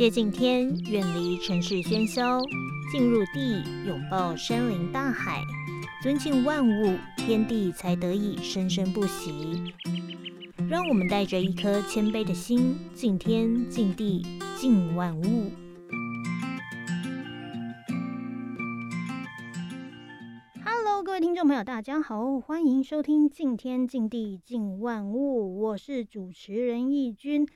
接近天，远离城市喧嚣，进入地，拥抱山林大海，尊敬万物，天地才得以生生不息。让我们带着一颗谦卑的心，敬天、敬地、敬万物。Hello，各位听众朋友，大家好，欢迎收听《敬天、敬地、敬万物》，我是主持人易君。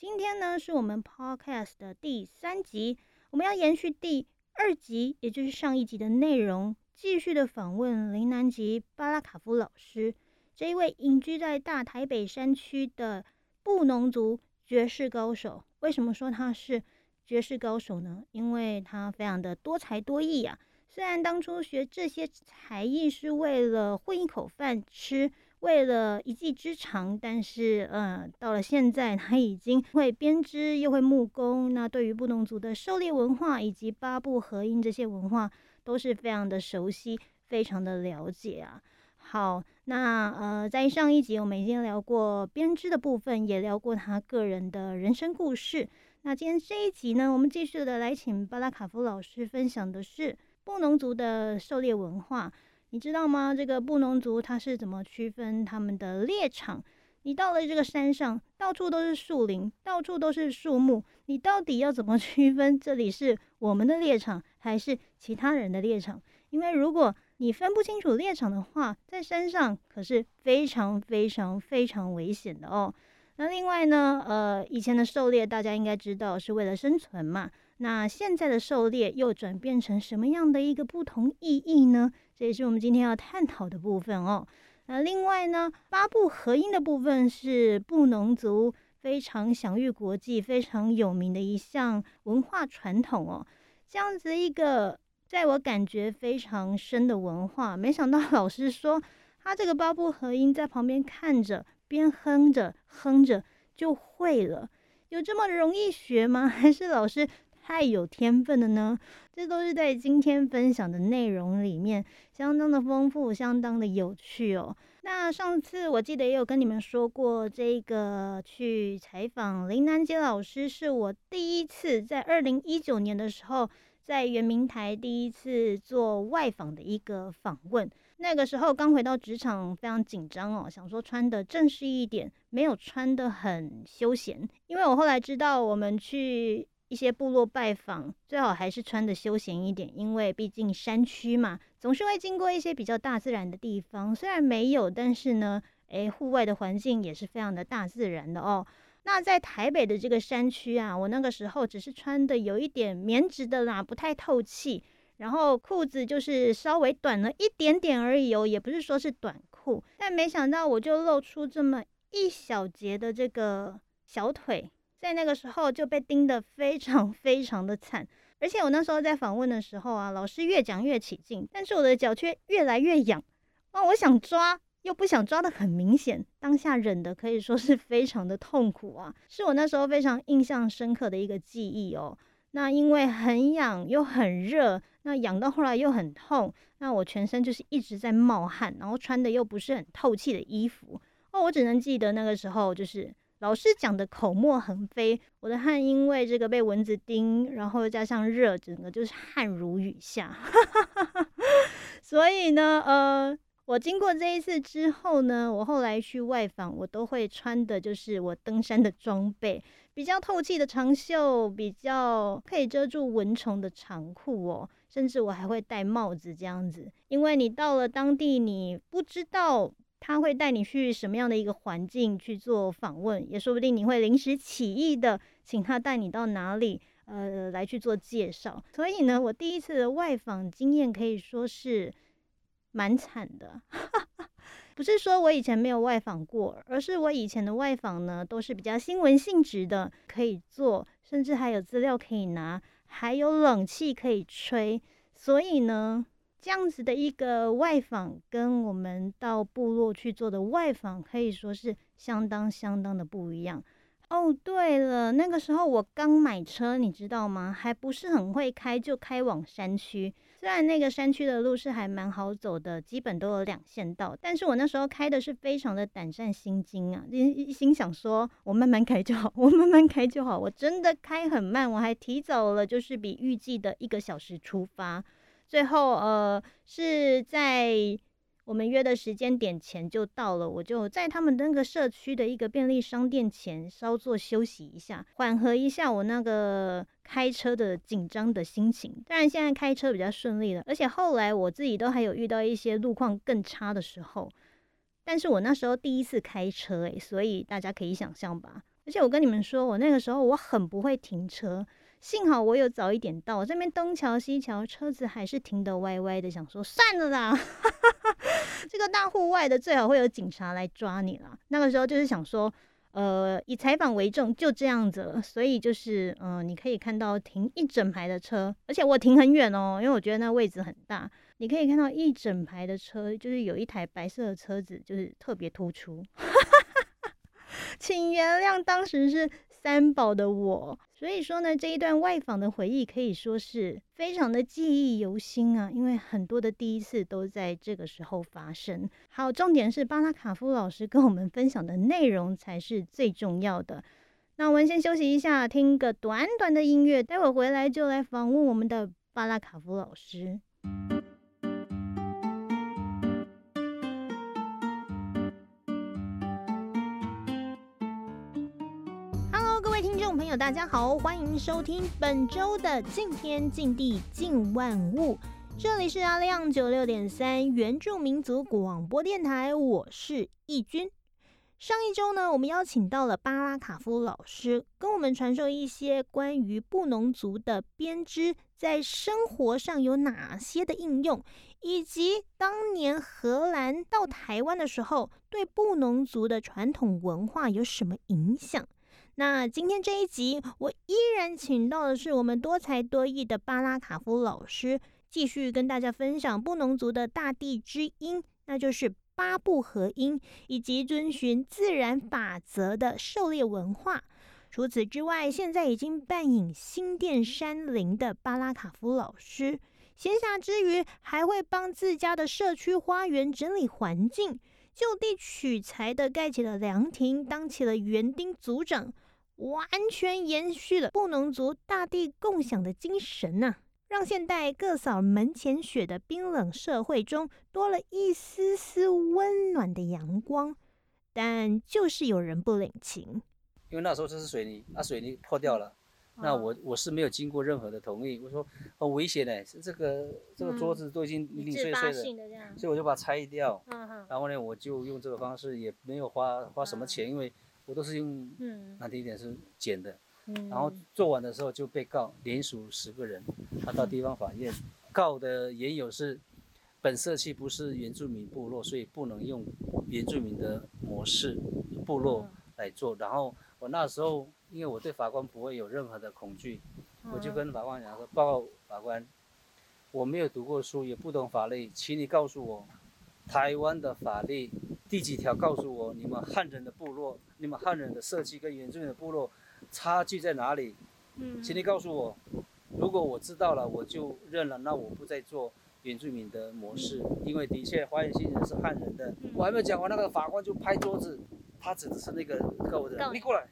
今天呢，是我们 Podcast 的第三集，我们要延续第二集，也就是上一集的内容，继续的访问林南吉巴拉卡夫老师，这一位隐居在大台北山区的布农族爵士高手。为什么说他是爵士高手呢？因为他非常的多才多艺呀。虽然当初学这些才艺是为了混一口饭吃。为了一技之长，但是，嗯，到了现在，他已经会编织，又会木工。那对于布农族的狩猎文化以及八部合音这些文化，都是非常的熟悉，非常的了解啊。好，那呃，在上一集我们已经聊过编织的部分，也聊过他个人的人生故事。那今天这一集呢，我们继续的来请巴拉卡夫老师分享的是布农族的狩猎文化。你知道吗？这个布农族他是怎么区分他们的猎场？你到了这个山上，到处都是树林，到处都是树木，你到底要怎么区分这里是我们的猎场还是其他人的猎场？因为如果你分不清楚猎场的话，在山上可是非常非常非常危险的哦。那另外呢，呃，以前的狩猎大家应该知道是为了生存嘛。那现在的狩猎又转变成什么样的一个不同意义呢？这也是我们今天要探讨的部分哦。那另外呢，八部合音的部分是布农族非常享誉国际、非常有名的一项文化传统哦。这样子一个在我感觉非常深的文化，没想到 老师说他这个八部合音在旁边看着，边哼着哼着就会了。有这么容易学吗？还是老师？太有天分了呢，这都是在今天分享的内容里面相当的丰富，相当的有趣哦。那上次我记得也有跟你们说过，这个去采访林南杰老师，是我第一次在二零一九年的时候在圆明台第一次做外访的一个访问。那个时候刚回到职场，非常紧张哦，想说穿的正式一点，没有穿的很休闲，因为我后来知道我们去。一些部落拜访，最好还是穿的休闲一点，因为毕竟山区嘛，总是会经过一些比较大自然的地方。虽然没有，但是呢，诶，户外的环境也是非常的大自然的哦。那在台北的这个山区啊，我那个时候只是穿的有一点棉质的啦，不太透气，然后裤子就是稍微短了一点点而已哦，也不是说是短裤，但没想到我就露出这么一小截的这个小腿。在那个时候就被盯得非常 非常的惨，而且我那时候在访问的时候啊，老师越讲越起劲，但是我的脚却越来越痒，哦，我想抓又不想抓的很明显，当下忍的可以说是非常的痛苦啊，是我那时候非常印象深刻的一个记忆哦。那因为很痒又很热，那痒到后来又很痛，那我全身就是一直在冒汗，然后穿的又不是很透气的衣服，哦，我只能记得那个时候就是。老师讲的口沫横飞，我的汗因为这个被蚊子叮，然后加上热，整个就是汗如雨下。所以呢，呃，我经过这一次之后呢，我后来去外访，我都会穿的就是我登山的装备，比较透气的长袖，比较可以遮住蚊虫的长裤哦，甚至我还会戴帽子这样子，因为你到了当地，你不知道。他会带你去什么样的一个环境去做访问，也说不定你会临时起意的请他带你到哪里，呃，来去做介绍。所以呢，我第一次的外访经验可以说是蛮惨的，不是说我以前没有外访过，而是我以前的外访呢都是比较新闻性质的，可以做，甚至还有资料可以拿，还有冷气可以吹，所以呢。这样子的一个外访，跟我们到部落去做的外访，可以说是相当相当的不一样。哦，对了，那个时候我刚买车，你知道吗？还不是很会开，就开往山区，虽然那个山区的路是还蛮好走的，基本都有两线道，但是我那时候开的是非常的胆战心惊啊，心心想说，我慢慢开就好，我慢慢开就好。我真的开很慢，我还提早了，就是比预计的一个小时出发。最后，呃，是在我们约的时间点前就到了，我就在他们那个社区的一个便利商店前稍作休息一下，缓和一下我那个开车的紧张的心情。当然，现在开车比较顺利了，而且后来我自己都还有遇到一些路况更差的时候。但是我那时候第一次开车，诶，所以大家可以想象吧。而且我跟你们说，我那个时候我很不会停车。幸好我有早一点到，这边东瞧西瞧，车子还是停得歪歪的，想说算了啦，这个大户外的最好会有警察来抓你啦。那个时候就是想说，呃，以采访为重，就这样子了。所以就是，嗯，你可以看到停一整排的车，而且我停很远哦，因为我觉得那位置很大，你可以看到一整排的车，就是有一台白色的车子，就是特别突出。请原谅当时是。三宝的我，所以说呢，这一段外访的回忆可以说是非常的记忆犹新啊，因为很多的第一次都在这个时候发生。好，重点是巴拉卡夫老师跟我们分享的内容才是最重要的。那我们先休息一下，听个短短的音乐，待会回来就来访问我们的巴拉卡夫老师。友，大家好，欢迎收听本周的《敬天敬地敬万物》，这里是阿亮九六点三原住民族广播电台，我是义军。上一周呢，我们邀请到了巴拉卡夫老师，跟我们传授一些关于布农族的编织在生活上有哪些的应用，以及当年荷兰到台湾的时候，对布农族的传统文化有什么影响。那今天这一集，我依然请到的是我们多才多艺的巴拉卡夫老师，继续跟大家分享布农族的大地之音，那就是八部合音，以及遵循自然法则的狩猎文化。除此之外，现在已经扮演新店山林的巴拉卡夫老师，闲暇之余还会帮自家的社区花园整理环境，就地取材的盖起了凉亭，当起了园丁组长。完全延续了布农族大地共享的精神呐，让现代各扫门前雪的冰冷社会中多了一丝丝温暖的阳光。但就是有人不领情，因为那时候这是水泥，啊，水泥破掉了，那我我是没有经过任何的同意，我说很危险嘞，这个这个桌子都已经零零碎碎的，所以我就把它拆掉，然后呢，我就用这个方式，也没有花花什么钱，因为。我都是用，难听一点是剪的，然后做完的时候就被告，连署十个人，他到地方法院告的原有是，本社区不是原住民部落，所以不能用原住民的模式部落来做。然后我那时候因为我对法官不会有任何的恐惧，我就跟法官讲说，报告法官，我没有读过书，也不懂法律，请你告诉我，台湾的法律。第几条告诉我，你们汉人的部落，你们汉人的社区跟原住民的部落差距在哪里？嗯，请你告诉我。如果我知道了，我就认了，那我不再做原住民的模式，因为的确花园新人是汉人的。我还没有讲完，那个法官就拍桌子，他指的是那个你过来。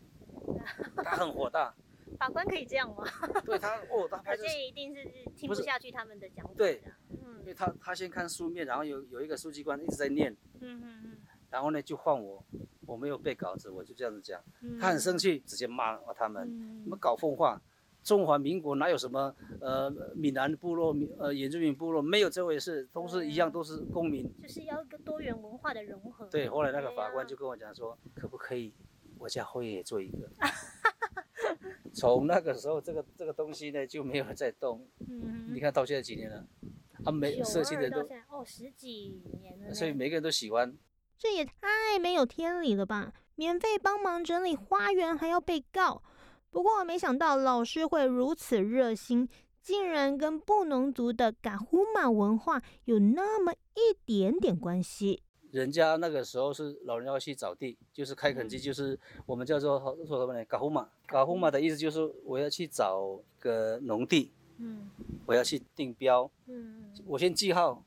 他很火大。法官可以这样吗？对他，哦，他拍。桌子一定是听不下去他们的讲法。对，嗯，因为他他先看书面，然后有有一个书记官一直在念。嗯嗯嗯。然后呢，就换我，我没有背稿子，我就这样子讲。他很生气，直接骂他们，你们搞风化，中华民国哪有什么呃闽南部落、呃原住民部落，没有这回事，都是一样，都是公民。就是要一个多元文化的融合。对，后来那个法官就跟我讲说，可不可以我家后院也做一个？从那个时候，这个这个东西呢就没有再动。嗯。你看到现在几年了？啊，每社区的人都哦十几年了。所以每个人都喜欢。这也太没有天理了吧！免费帮忙整理花园还要被告。不过没想到老师会如此热心，竟然跟布农族的嘎呼玛文化有那么一点点关系。人家那个时候是老人要去找地，就是开垦地，就是我们叫做说什么呢？嘎呼玛。嘎呼玛的意思就是我要去找个农地，嗯，我要去定标，嗯我先记号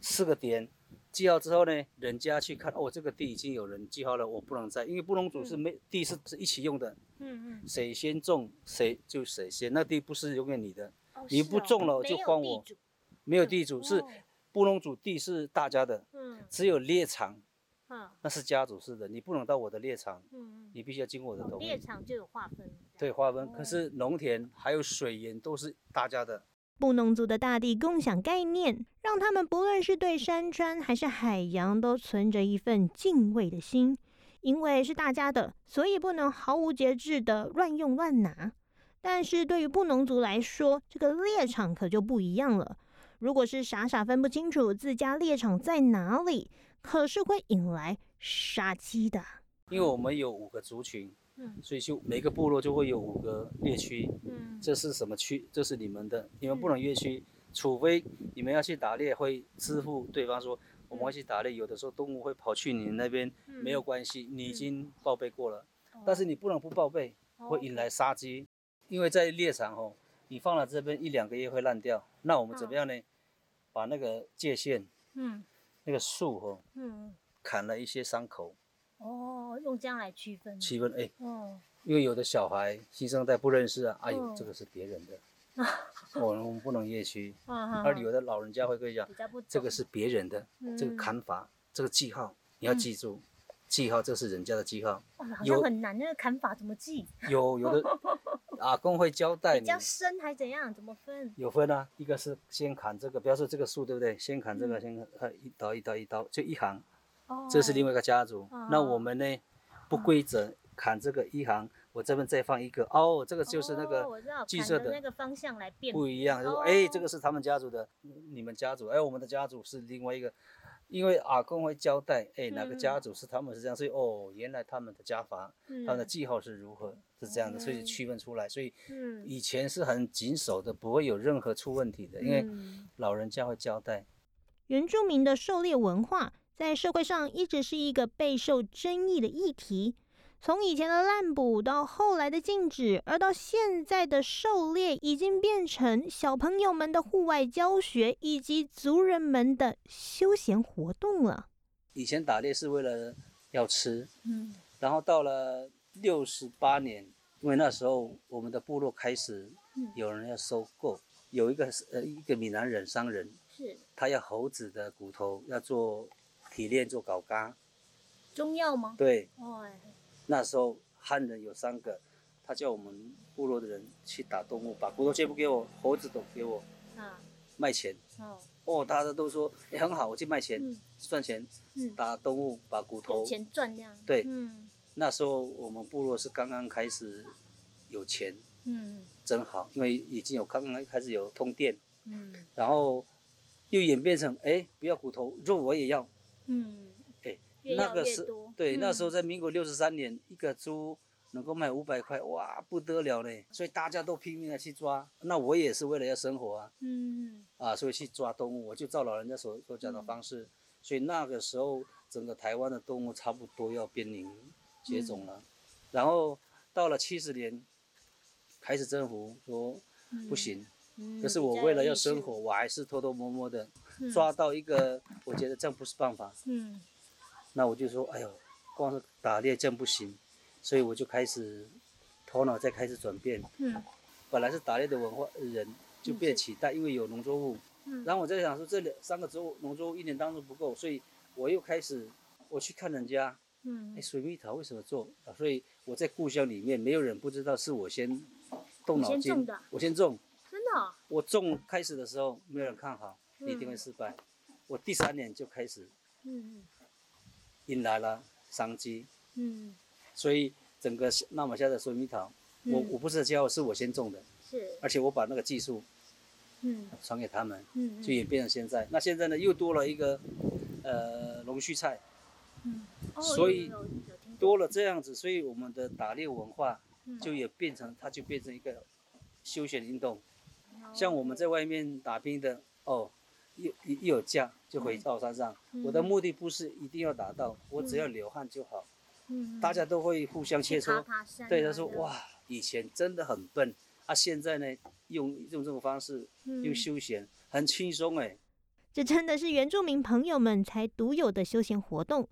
四个点，记号之后呢，人家去看，哦，这个地已经有人记号了，我不能再，因为布农族是没地是是一起用的，嗯嗯，谁先种谁就谁先，那地不是永远你的，你不种了就还我，没有地主是布农族地是大家的，嗯，只有猎场。那是家族式的，你不能到我的猎场，嗯嗯，你必须要经过我的同意。猎场就有划分，对，划分。可是农田还有水源都是大家的。布农族的大地共享概念，让他们不论是对山川还是海洋，都存着一份敬畏的心。因为是大家的，所以不能毫无节制的乱用乱拿。但是对于布农族来说，这个猎场可就不一样了。如果是傻傻分不清楚自家猎场在哪里。可是会引来杀机的，因为我们有五个族群，嗯，所以就每个部落就会有五个猎区，嗯，这是什么区？这是你们的，你们不能越区，除非你们要去打猎，会支付对方说我们要去打猎，有的时候动物会跑去你那边，没有关系，你已经报备过了，但是你不能不报备，会引来杀机，因为在猎场哦，你放了这边一两个月会烂掉，那我们怎么样呢？把那个界限，嗯。那个树哦，嗯，砍了一些伤口，哦，用这样来区分，区分哎，哦，因为有的小孩新生代不认识啊，哎呦，这个是别人的，我们不能越区，而有的老人家会跟你讲，这个是别人的，这个砍法，这个记号你要记住。记号，这是人家的记号。哇，好像很难，那个砍法怎么记？有有的 阿公会交代。比较深还怎样？怎么分？有分啊，一个是先砍这个，比方说这个树对不对？先砍这个，先砍一刀一刀一刀，就一行。哦。这是另外一个家族。那我们呢？不规则砍这个一行，我这边再放一个。哦，这个就是那个记色的那个方向来变。不一样，就说哎，这个是他们家族的，你们家族，哎，我们的家族是另外一个。因为阿公会交代，哎，哪个家族是他们是这样，所以哦，原来他们的家法，他们的记号是如何，是这样的，所以区分出来，所以以前是很谨守的，不会有任何出问题的，因为老人家会交代。原住民的狩猎文化在社会上一直是一个备受争议的议题。从以前的滥捕到后来的禁止，而到现在的狩猎，已经变成小朋友们的户外教学以及族人们的休闲活动了。以前打猎是为了要吃，嗯，然后到了六十八年，因为那时候我们的部落开始有人要收购，有一个呃一个闽南人商人，是，他要猴子的骨头要做提炼做搞嘎，中药吗？对。那时候汉人有三个，他叫我们部落的人去打动物，把骨头全部给我，猴子都给我，啊，卖钱，哦，哦，大家都说也很好，我去卖钱，赚钱，嗯，打动物把骨头，钱赚这样，对，嗯，那时候我们部落是刚刚开始有钱，嗯，真好，因为已经有刚刚开始有通电，嗯，然后又演变成哎不要骨头，肉我也要，嗯。那个是对，那时候在民国六十三年，一个猪能够卖五百块，哇，不得了嘞！所以大家都拼命的去抓，那我也是为了要生活啊，嗯，啊，所以去抓动物，我就照老人家所所讲的方式，所以那个时候整个台湾的动物差不多要濒临绝种了，然后到了七十年，开始政府说不行，可是我为了要生活，我还是偷偷摸摸的抓到一个，我觉得这样不是办法，嗯。那我就说，哎呦，光是打猎这样不行，所以我就开始头脑在开始转变。嗯。本来是打猎的文化人就变取代，因为有农作物。嗯。然后我在想说，这两三个作农作物一年当中不够，所以我又开始我去看人家。嗯。哎，水蜜桃为什么做？所以我在故乡里面没有人不知道是我先动脑筋，我先种。真的？我种开始的时候没有人看好，一定会失败。我第三年就开始。嗯嗯。引来了商机，嗯，所以整个纳马夏的水蜜桃，我我不是教，是我先种的，是，而且我把那个技术，嗯，传给他们，嗯，就演变成现在。那现在呢，又多了一个，呃，龙须菜，嗯，所以多了这样子，所以我们的打猎文化就也变成，它就变成一个休闲运动，像我们在外面打拼的，哦。一一有假就回到山上，我的目的不是一定要达到，我只要流汗就好。嗯，大家都会互相切磋。对，他说哇，以前真的很笨，啊，现在呢，用用这种方式，用休闲，很轻松哎。这真的是原住民朋友们才独有的休闲活动，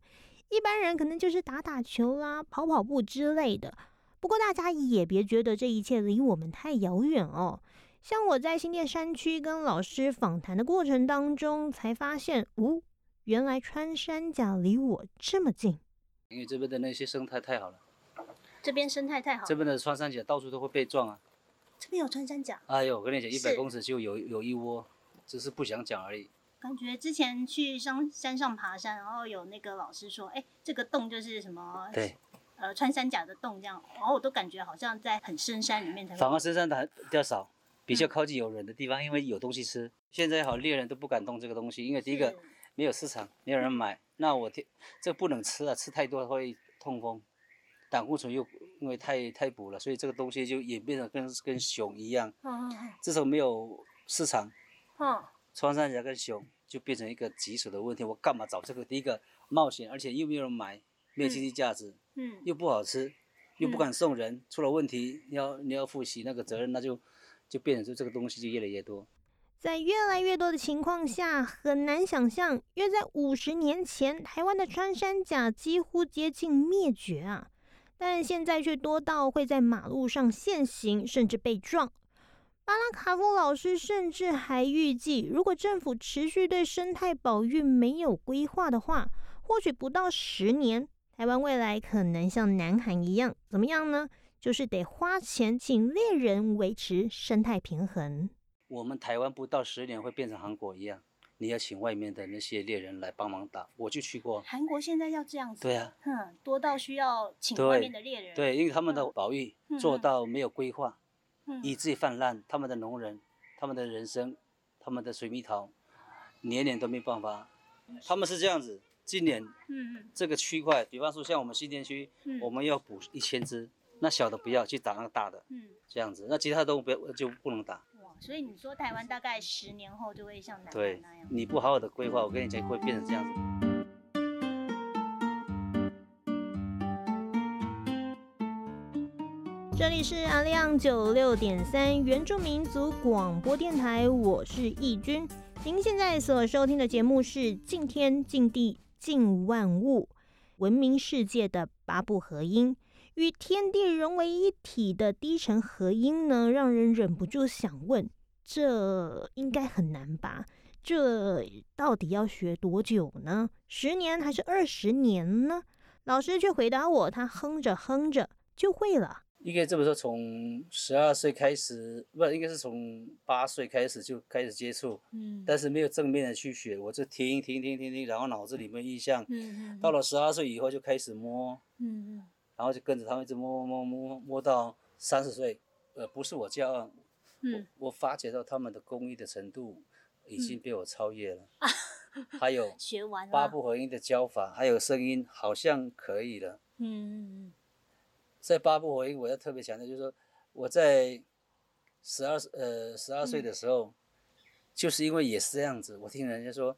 一般人可能就是打打球啦、跑跑步之类的。不过大家也别觉得这一切离我们太遥远哦。像我在新店山区跟老师访谈的过程当中，才发现，哦，原来穿山甲离我这么近。因为这边的那些生态太好了。这边生态太好。这边的穿山甲到处都会被撞啊。这边有穿山甲？哎呦，我跟你讲，一百公尺就有有一窝，只是不想讲而已。感觉之前去上山上爬山，然后有那个老师说，哎，这个洞就是什么？对。呃，穿山甲的洞这样，然后我都感觉好像在很深山里面才。反而深山的比较少，比较靠近有人的地方，因为有东西吃。现在好猎人都不敢动这个东西，因为第一个没有市场，没有人买。那我天，这不能吃啊，吃太多会痛风。胆固醇又因为太太补了，所以这个东西就演变成跟跟熊一样。嗯嗯这时候没有市场。嗯。穿山甲跟熊就变成一个棘手的问题。我干嘛找这个？第一个冒险，而且又没有人买，没有经济价值。嗯。又不好吃，又不敢送人，出了问题你要你要负起那个责任，那就就变成说这个东西就越来越多。在越来越多的情况下，很难想象，约在五十年前，台湾的穿山甲几乎接近灭绝啊。但现在却多到会在马路上限行，甚至被撞。巴拉卡夫老师甚至还预计，如果政府持续对生态保育没有规划的话，或许不到十年，台湾未来可能像南韩一样，怎么样呢？就是得花钱请猎人维持生态平衡。我们台湾不到十年会变成韩国一样。你要请外面的那些猎人来帮忙打，我就去过。韩国现在要这样子。对啊，哼，多到需要请外面的猎人。对，因为他们的保育做到没有规划，以至于泛滥。他们的农人，他们的人生，他们的水蜜桃，年年都没办法。他们是这样子，今年，嗯嗯，这个区块，比方说像我们新店区，我们要补一千只，那小的不要去打那个大的，嗯，这样子，那其他都不要就不能打。所以你说台湾大概十年后就会像南对那样，你不好好的规划，我跟你讲会变成这样子。这里是阿亮九六点三原住民族广播电台，我是义军。您现在所收听的节目是《敬天敬地敬万物》，文明世界的八部合音。与天地融为一体的低沉和音呢，让人忍不住想问：这应该很难吧？这到底要学多久呢？十年还是二十年呢？老师却回答我：他哼着哼着就会了。应该这么说，从十二岁开始，不，应该是从八岁开始就开始接触，嗯，但是没有正面的去学，我就听听听听听，然后脑子里面印象，嗯嗯，到了十二岁以后就开始摸，嗯嗯。然后就跟着他们一直摸摸摸摸摸到三十岁，呃，不是我教，嗯，我发觉到他们的工艺的程度已经被我超越了，还有 学完八部合音的教法，还有声音好像可以了，嗯嗯在八部合音我要特别强调，就是说我在十二呃十二岁的时候，就是因为也是这样子，我听人家说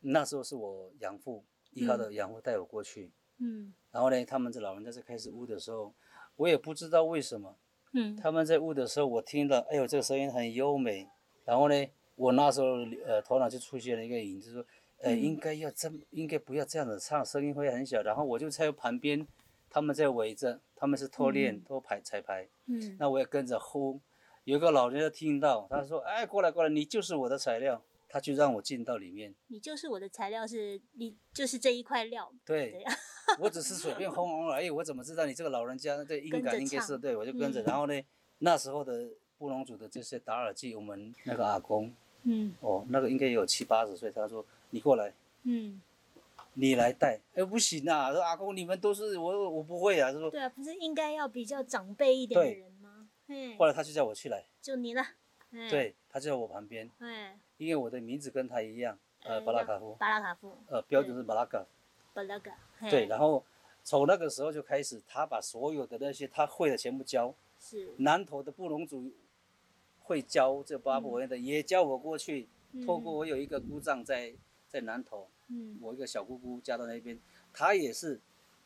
那时候是我养父依靠的养父带我过去。嗯，然后呢，他们这老人家在开始悟的时候，我也不知道为什么，嗯，他们在悟的时候，我听到，哎呦，这个声音很优美。然后呢，我那时候呃头脑就出现了一个影子，说，呃，应该要这，应该不要这样子唱，声音会很小。然后我就在旁边，他们在围着，他们是拖练拖排彩排，嗯，那我也跟着呼。有个老人家听到，他说，哎，过来过来，你就是我的材料。他就让我进到里面。你就是我的材料，是你就是这一块料。对，我只是随便轰轰而已。我怎么知道你这个老人家对音感应该是对？我就跟着。然后呢，那时候的布隆族的这些打耳机，我们那个阿公，嗯，哦，那个应该有七八十岁。他说：“你过来，嗯，你来带。”哎，不行啊！说阿公，你们都是我，我不会啊。他说：“对啊，不是应该要比较长辈一点的人吗？”后来他就叫我去来，就你了。对，他就在我旁边。因为我的名字跟他一样，呃，巴拉卡夫。巴拉卡夫。呃，标准是巴拉卡。对，然后从那个时候就开始，他把所有的那些他会的全部教。是。南投的布隆族会教这八部文的，也教我过去。透过我有一个姑丈在在南投，嗯，我一个小姑姑嫁到那边，她也是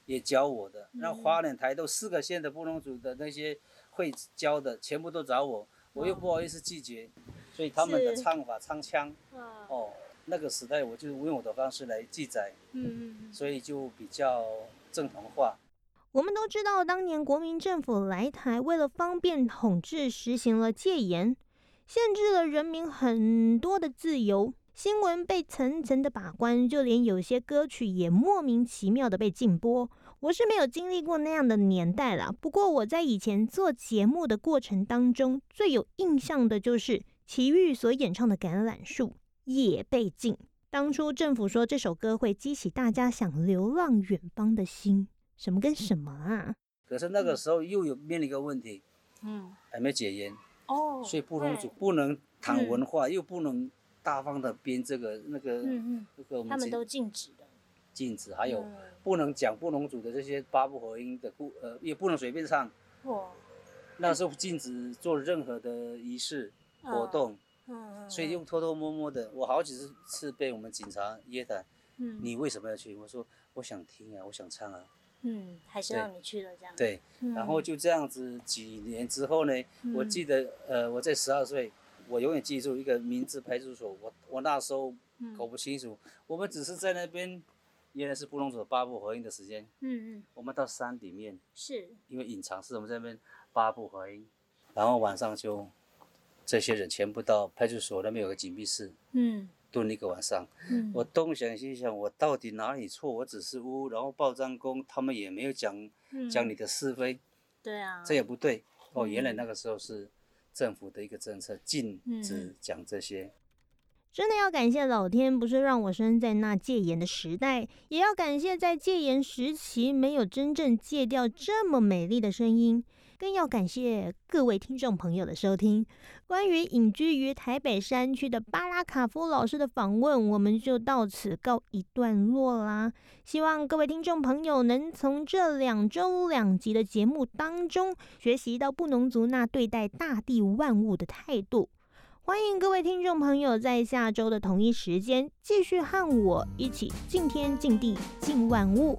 也教我的。那花莲台都四个县的布农族的那些会教的，全部都找我，我又不好意思拒绝，所以他们的唱法、唱腔，哦，那个时代我就用我的方式来记载，嗯嗯，所以就比较正统化。我们都知道，当年国民政府来台，为了方便统治，实行了戒严，限制了人民很多的自由。新闻被层层的把关，就连有些歌曲也莫名其妙的被禁播。我是没有经历过那样的年代啦。不过我在以前做节目的过程当中，最有印象的就是齐豫所演唱的《橄榄树》也被禁。当初政府说这首歌会激起大家想流浪远方的心。什么跟什么啊？可是那个时候又有面临一个问题，嗯，还没解严哦，所以不能不能谈文化，又不能大方的编这个那个，嗯嗯，那个他们都禁止的，禁止，还有不能讲不能组的这些八部合音的故，呃，也不能随便唱，哇，那时候禁止做任何的仪式活动，嗯嗯，所以用偷偷摸摸的，我好几次次被我们警察约谈，嗯，你为什么要去？我说我想听啊，我想唱啊。嗯，还是让你去了这样。对，然后就这样子几年之后呢，我记得呃我在十二岁，我永远记住一个名字派出所，我我那时候搞不清楚，我们只是在那边，原来是布隆族八部合音的时间。嗯嗯。我们到山里面，是，因为隐藏是我们在那边八部合音，然后晚上就这些人全部到派出所那边有个紧闭室。嗯。蹲一个晚上，嗯我东想西想，我到底哪里错？我只是污，然后报张工，他们也没有讲讲你的是非，对啊，这也不对哦。原来那个时候是政府的一个政策，禁止讲这些。真的要感谢老天，不是让我生在那戒严的时代，也要感谢在戒严时期没有真正戒掉这么美丽的声音。更要感谢各位听众朋友的收听。关于隐居于台北山区的巴拉卡夫老师的访问，我们就到此告一段落啦。希望各位听众朋友能从这两周两集的节目当中，学习到布农族那对待大地万物的态度。欢迎各位听众朋友在下周的同一时间，继续和我一起敬天敬地敬万物。